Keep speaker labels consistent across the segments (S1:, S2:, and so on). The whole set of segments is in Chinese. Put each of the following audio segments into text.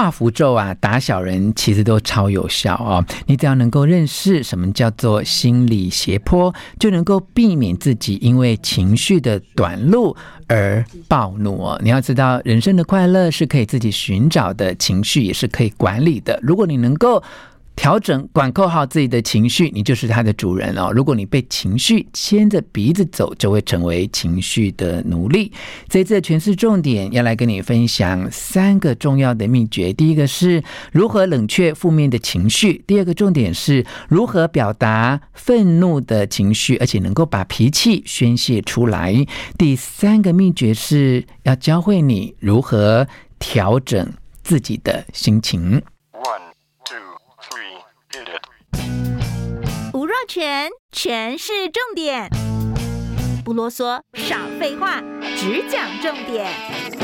S1: 画符咒啊，打小人其实都超有效哦。你只要能够认识什么叫做心理斜坡，就能够避免自己因为情绪的短路而暴怒哦。你要知道，人生的快乐是可以自己寻找的，情绪也是可以管理的。如果你能够。调整、管控好自己的情绪，你就是他的主人哦。如果你被情绪牵着鼻子走，就会成为情绪的奴隶。这一次的权式重点要来跟你分享三个重要的秘诀。第一个是如何冷却负面的情绪；第二个重点是如何表达愤怒的情绪，而且能够把脾气宣泄出来；第三个秘诀是要教会你如何调整自己的心情。
S2: 全全是重点，不啰嗦，少废话，只讲重点。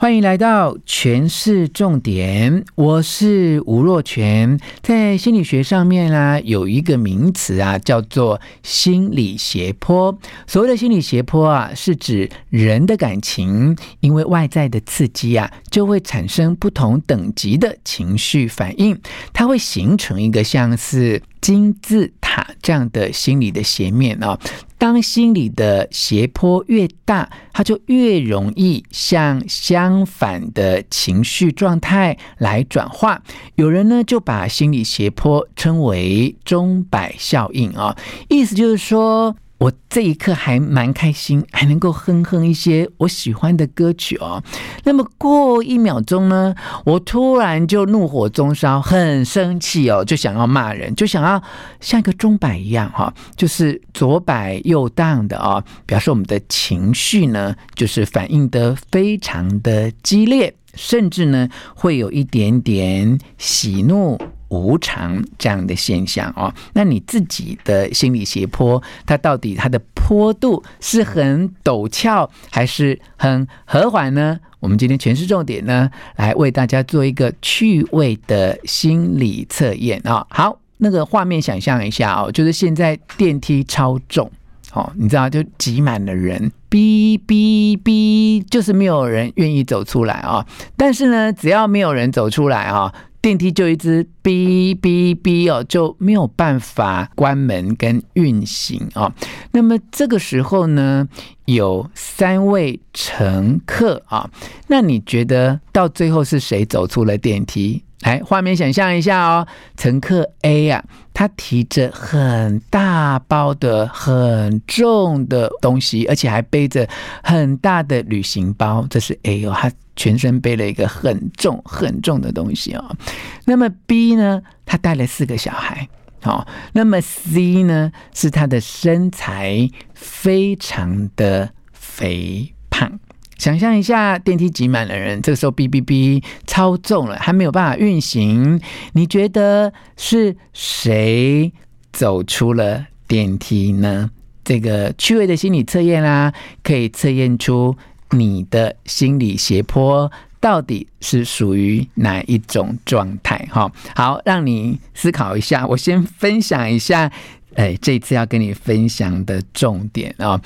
S1: 欢迎来到全市重点，我是吴若权。在心理学上面啊，有一个名词啊，叫做心理斜坡。所谓的心理斜坡啊，是指人的感情因为外在的刺激啊，就会产生不同等级的情绪反应，它会形成一个像是金字塔这样的心理的斜面啊。当心理的斜坡越大，它就越容易向相反的情绪状态来转化。有人呢就把心理斜坡称为钟摆效应啊，意思就是说。我这一刻还蛮开心，还能够哼哼一些我喜欢的歌曲哦。那么过一秒钟呢，我突然就怒火中烧，很生气哦，就想要骂人，就想要像一个钟摆一样哈，就是左摆右荡的啊，表示我们的情绪呢，就是反应得非常的激烈，甚至呢会有一点点喜怒。无常这样的现象哦，那你自己的心理斜坡，它到底它的坡度是很陡峭还是很和缓呢？我们今天全是重点呢，来为大家做一个趣味的心理测验啊。好，那个画面想象一下哦，就是现在电梯超重哦，你知道就挤满了人，哔哔哔，就是没有人愿意走出来啊。但是呢，只要没有人走出来啊。电梯就一直哔哔哔哦，就没有办法关门跟运行哦。那么这个时候呢，有三位乘客啊，那你觉得到最后是谁走出了电梯？来，画面想象一下哦，乘客 A 呀、啊，他提着很大包的很重的东西，而且还背着很大的旅行包，这是 A 哦，他全身背了一个很重很重的东西哦。那么 B 呢，他带了四个小孩，好，那么 C 呢，是他的身材非常的肥胖。想象一下，电梯挤满了人，这个时候哔哔哔超重了，还没有办法运行。你觉得是谁走出了电梯呢？这个趣味的心理测验啦，可以测验出你的心理斜坡到底是属于哪一种状态。哈，好，让你思考一下。我先分享一下，哎，这次要跟你分享的重点啊。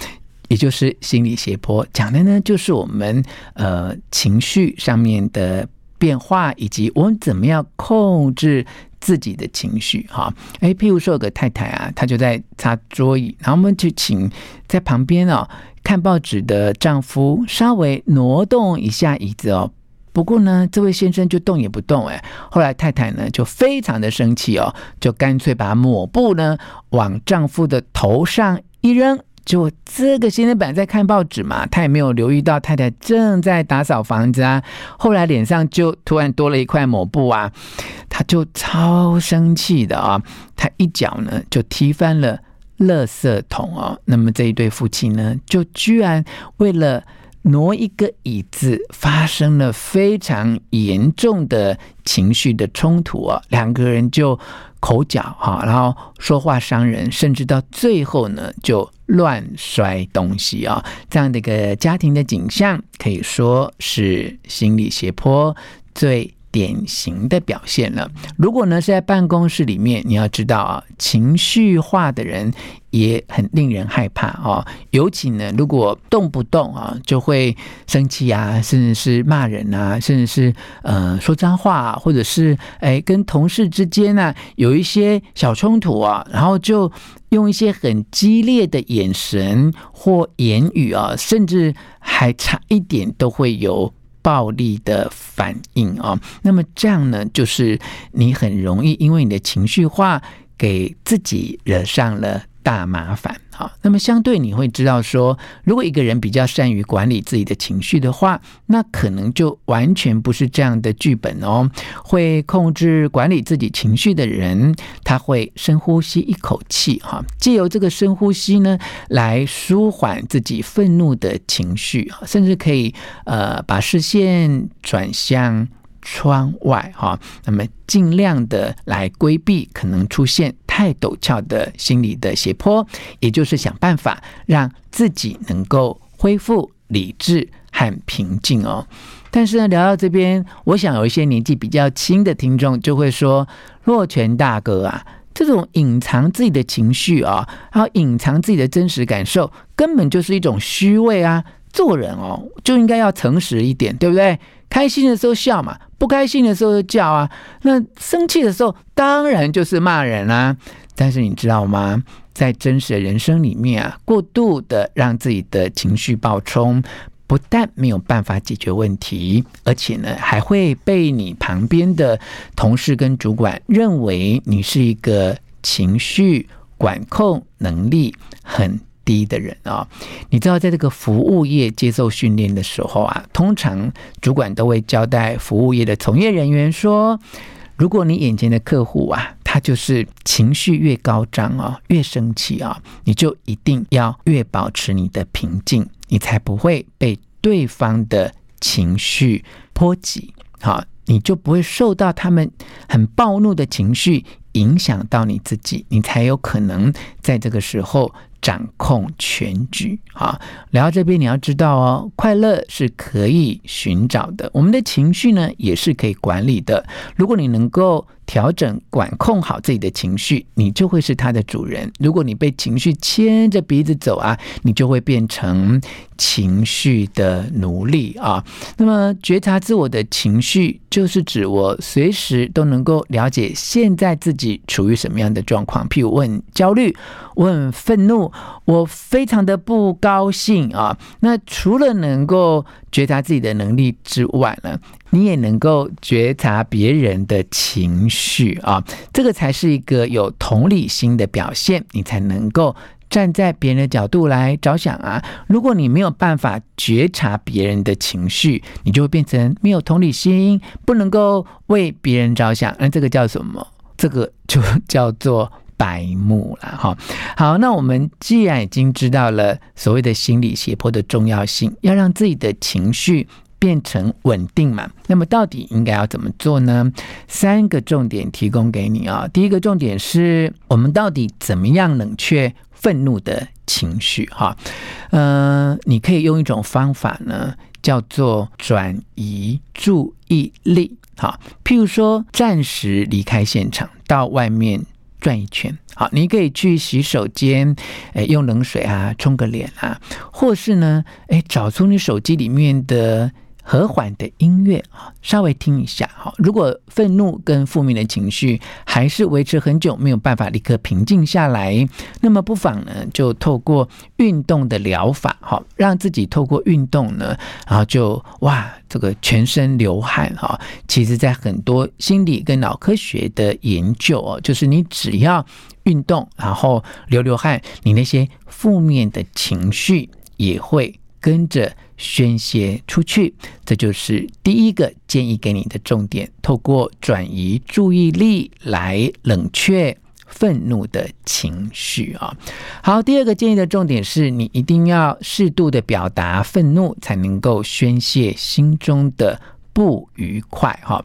S1: 也就是心理斜坡讲的呢，就是我们呃情绪上面的变化，以及我们怎么样控制自己的情绪哈。哎，譬如说有个太太啊，她就在擦桌椅，然后我们就请在旁边哦看报纸的丈夫稍微挪动一下椅子哦。不过呢，这位先生就动也不动哎。后来太太呢就非常的生气哦，就干脆把抹布呢往丈夫的头上一扔。就这个先生本在看报纸嘛，他也没有留意到太太正在打扫房子啊。后来脸上就突然多了一块抹布啊，他就超生气的啊，他一脚呢就踢翻了垃圾桶哦。那么这一对夫妻呢，就居然为了挪一个椅子，发生了非常严重的情绪的冲突啊，两个人就口角哈，然后说话伤人，甚至到最后呢就乱摔东西啊，这样的一个家庭的景象，可以说是心理斜坡最典型的表现了。如果呢是在办公室里面，你要知道啊，情绪化的人也很令人害怕啊。尤其呢，如果动不动啊就会生气啊，甚至是骂人啊，甚至是呃说脏话啊，或者是哎跟同事之间呢有一些小冲突啊，然后就用一些很激烈的眼神或言语啊，甚至还差一点都会有。暴力的反应啊，那么这样呢，就是你很容易因为你的情绪化，给自己惹上了大麻烦。好，那么相对你会知道说，如果一个人比较善于管理自己的情绪的话，那可能就完全不是这样的剧本哦。会控制管理自己情绪的人，他会深呼吸一口气，哈，借由这个深呼吸呢，来舒缓自己愤怒的情绪，甚至可以呃把视线转向。窗外哈，那么尽量的来规避可能出现太陡峭的心理的斜坡，也就是想办法让自己能够恢复理智和平静哦。但是呢，聊到这边，我想有一些年纪比较轻的听众就会说：“洛泉大哥啊，这种隐藏自己的情绪啊，还有隐藏自己的真实感受，根本就是一种虚伪啊！做人哦，就应该要诚实一点，对不对？”开心的时候笑嘛，不开心的时候就叫啊。那生气的时候，当然就是骂人啊。但是你知道吗？在真实的人生里面啊，过度的让自己的情绪暴冲，不但没有办法解决问题，而且呢，还会被你旁边的同事跟主管认为你是一个情绪管控能力很低的人啊，你知道，在这个服务业接受训练的时候啊，通常主管都会交代服务业的从业人员说，如果你眼前的客户啊，他就是情绪越高涨啊，越生气啊，你就一定要越保持你的平静，你才不会被对方的情绪波及，好，你就不会受到他们很暴怒的情绪影响到你自己，你才有可能在这个时候。掌控全局啊！聊到这边，你要知道哦，快乐是可以寻找的，我们的情绪呢也是可以管理的。如果你能够调整、管控好自己的情绪，你就会是他的主人。如果你被情绪牵着鼻子走啊，你就会变成情绪的奴隶啊。那么，觉察自我的情绪，就是指我随时都能够了解现在自己处于什么样的状况。譬如我很焦虑，我很愤怒，我非常的不高兴啊。那除了能够觉察自己的能力之外呢，你也能够觉察别人的情绪啊，这个才是一个有同理心的表现，你才能够站在别人的角度来着想啊。如果你没有办法觉察别人的情绪，你就会变成没有同理心，不能够为别人着想。那这个叫什么？这个就叫做白目了哈。好，那我们既然已经知道了所谓的心理胁迫的重要性，要让自己的情绪。变成稳定嘛？那么到底应该要怎么做呢？三个重点提供给你啊。第一个重点是我们到底怎么样冷却愤怒的情绪？哈，嗯，你可以用一种方法呢，叫做转移注意力。好，譬如说暂时离开现场，到外面转一圈。好，你可以去洗手间，诶，用冷水啊冲个脸啊，或是呢，诶，找出你手机里面的。和缓的音乐啊，稍微听一下哈。如果愤怒跟负面的情绪还是维持很久，没有办法立刻平静下来，那么不妨呢，就透过运动的疗法哈，让自己透过运动呢，然后就哇，这个全身流汗哈。其实，在很多心理跟脑科学的研究哦，就是你只要运动，然后流流汗，你那些负面的情绪也会跟着。宣泄出去，这就是第一个建议给你的重点。透过转移注意力来冷却愤怒的情绪啊。好，第二个建议的重点是你一定要适度的表达愤怒，才能够宣泄心中的不愉快哈。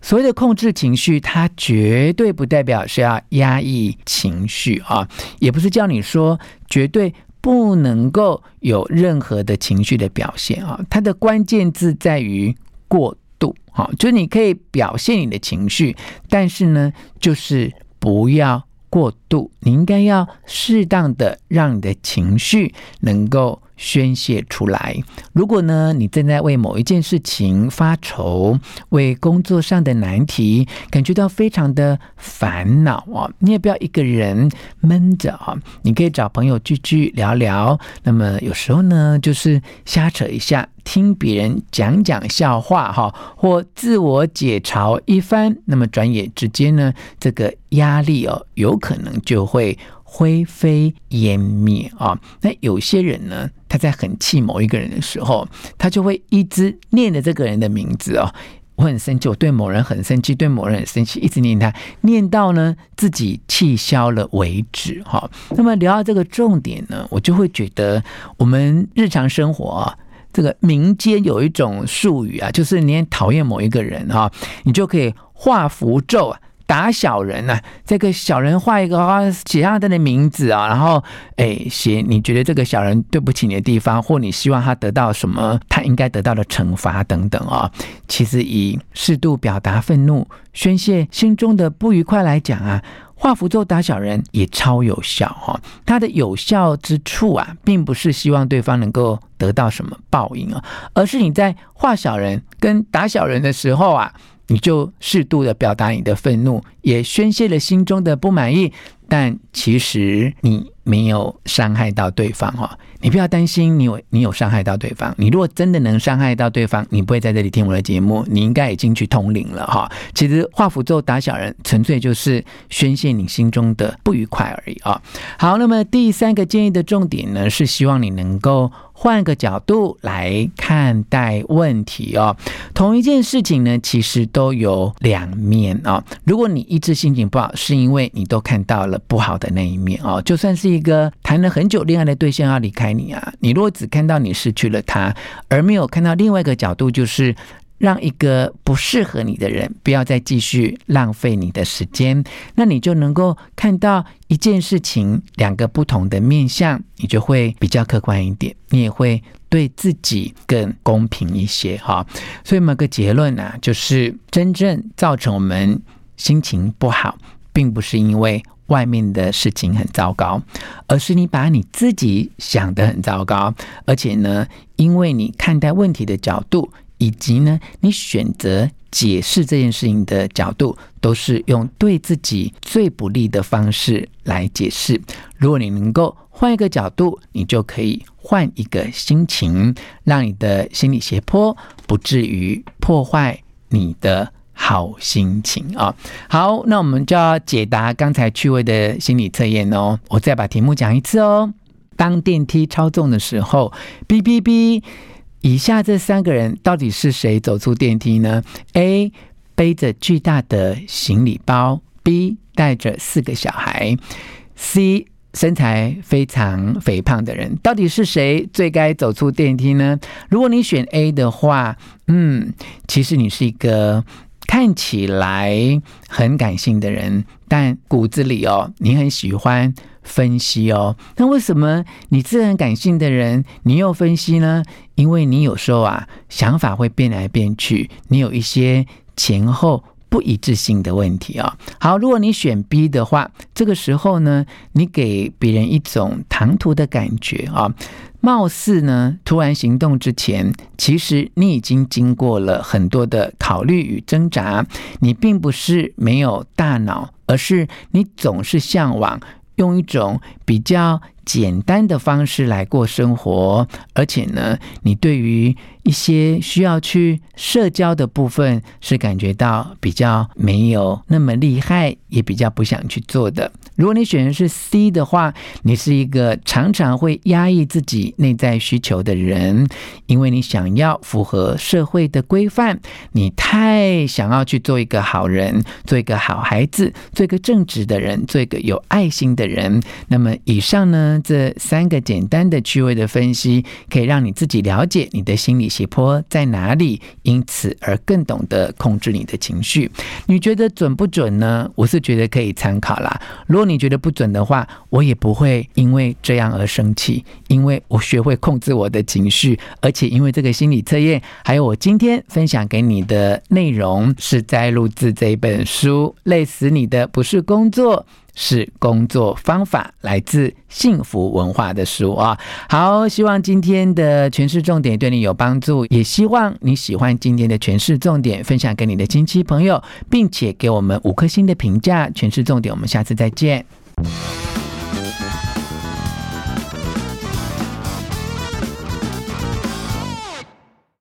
S1: 所谓的控制情绪，它绝对不代表是要压抑情绪啊，也不是叫你说绝对不能够有任何的情绪的表现啊。它的关键字在于过度，好，就你可以表现你的情绪，但是呢，就是不要过度，你应该要适当的让你的情绪能够。宣泄出来。如果呢，你正在为某一件事情发愁，为工作上的难题感觉到非常的烦恼啊，你也不要一个人闷着啊，你可以找朋友聚聚聊聊。那么有时候呢，就是瞎扯一下，听别人讲讲笑话哈，或自我解嘲一番。那么转眼之间呢，这个压力哦，有可能就会。灰飞烟灭啊！那有些人呢，他在很气某一个人的时候，他就会一直念着这个人的名字哦。我很生气，我对某人很生气，对某人很生气，一直念他，念到呢自己气消了为止哈。那么聊到这个重点呢，我就会觉得我们日常生活啊，这个民间有一种术语啊，就是你讨厌某一个人哈，你就可以画符咒啊。打小人呐、啊，这个小人画一个啊，写上他的名字啊，然后哎写你觉得这个小人对不起你的地方，或你希望他得到什么他应该得到的惩罚等等啊。其实以适度表达愤怒、宣泄心中的不愉快来讲啊，画符咒打小人也超有效哈。它的有效之处啊，并不是希望对方能够得到什么报应啊，而是你在画小人跟打小人的时候啊。你就适度的表达你的愤怒，也宣泄了心中的不满意，但其实你没有伤害到对方哈。你不要担心你有你有伤害到对方。你如果真的能伤害到对方，你不会在这里听我的节目，你应该已经去通灵了哈。其实画符咒打小人，纯粹就是宣泄你心中的不愉快而已啊。好，那么第三个建议的重点呢，是希望你能够。换个角度来看待问题哦，同一件事情呢，其实都有两面哦。如果你一直心情不好，是因为你都看到了不好的那一面哦。就算是一个谈了很久恋爱的对象要离开你啊，你如果只看到你失去了他，而没有看到另外一个角度，就是。让一个不适合你的人不要再继续浪费你的时间，那你就能够看到一件事情两个不同的面相，你就会比较客观一点，你也会对自己更公平一些哈。所以某个结论呢、啊，就是真正造成我们心情不好，并不是因为外面的事情很糟糕，而是你把你自己想得很糟糕，而且呢，因为你看待问题的角度。以及呢，你选择解释这件事情的角度，都是用对自己最不利的方式来解释。如果你能够换一个角度，你就可以换一个心情，让你的心理斜坡不至于破坏你的好心情啊。好，那我们就要解答刚才趣味的心理测验哦。我再把题目讲一次哦。当电梯超重的时候，哔哔哔。以下这三个人到底是谁走出电梯呢？A 背着巨大的行李包，B 带着四个小孩，C 身材非常肥胖的人，到底是谁最该走出电梯呢？如果你选 A 的话，嗯，其实你是一个看起来很感性的人，但骨子里哦，你很喜欢。分析哦，那为什么你自然感性的人，你又分析呢？因为你有时候啊，想法会变来变去，你有一些前后不一致性的问题啊、哦。好，如果你选 B 的话，这个时候呢，你给别人一种唐突的感觉啊、貌似呢，突然行动之前，其实你已经经过了很多的考虑与挣扎，你并不是没有大脑，而是你总是向往。用一种比较简单的方式来过生活，而且呢，你对于一些需要去社交的部分是感觉到比较没有那么厉害，也比较不想去做的。如果你选的是 C 的话，你是一个常常会压抑自己内在需求的人，因为你想要符合社会的规范，你太想要去做一个好人，做一个好孩子，做一个正直的人，做一个有爱心的人。那么以上呢，这三个简单的趣味的分析，可以让你自己了解你的心理斜坡在哪里，因此而更懂得控制你的情绪。你觉得准不准呢？我是觉得可以参考啦。如果你觉得不准的话，我也不会因为这样而生气，因为我学会控制我的情绪，而且因为这个心理测验，还有我今天分享给你的内容，是摘录自这一本书《累死你的不是工作》。是工作方法，来自幸福文化的书啊。好，希望今天的诠释重点对你有帮助，也希望你喜欢今天的诠释重点，分享给你的亲戚朋友，并且给我们五颗星的评价。诠释重点，我们下次再见。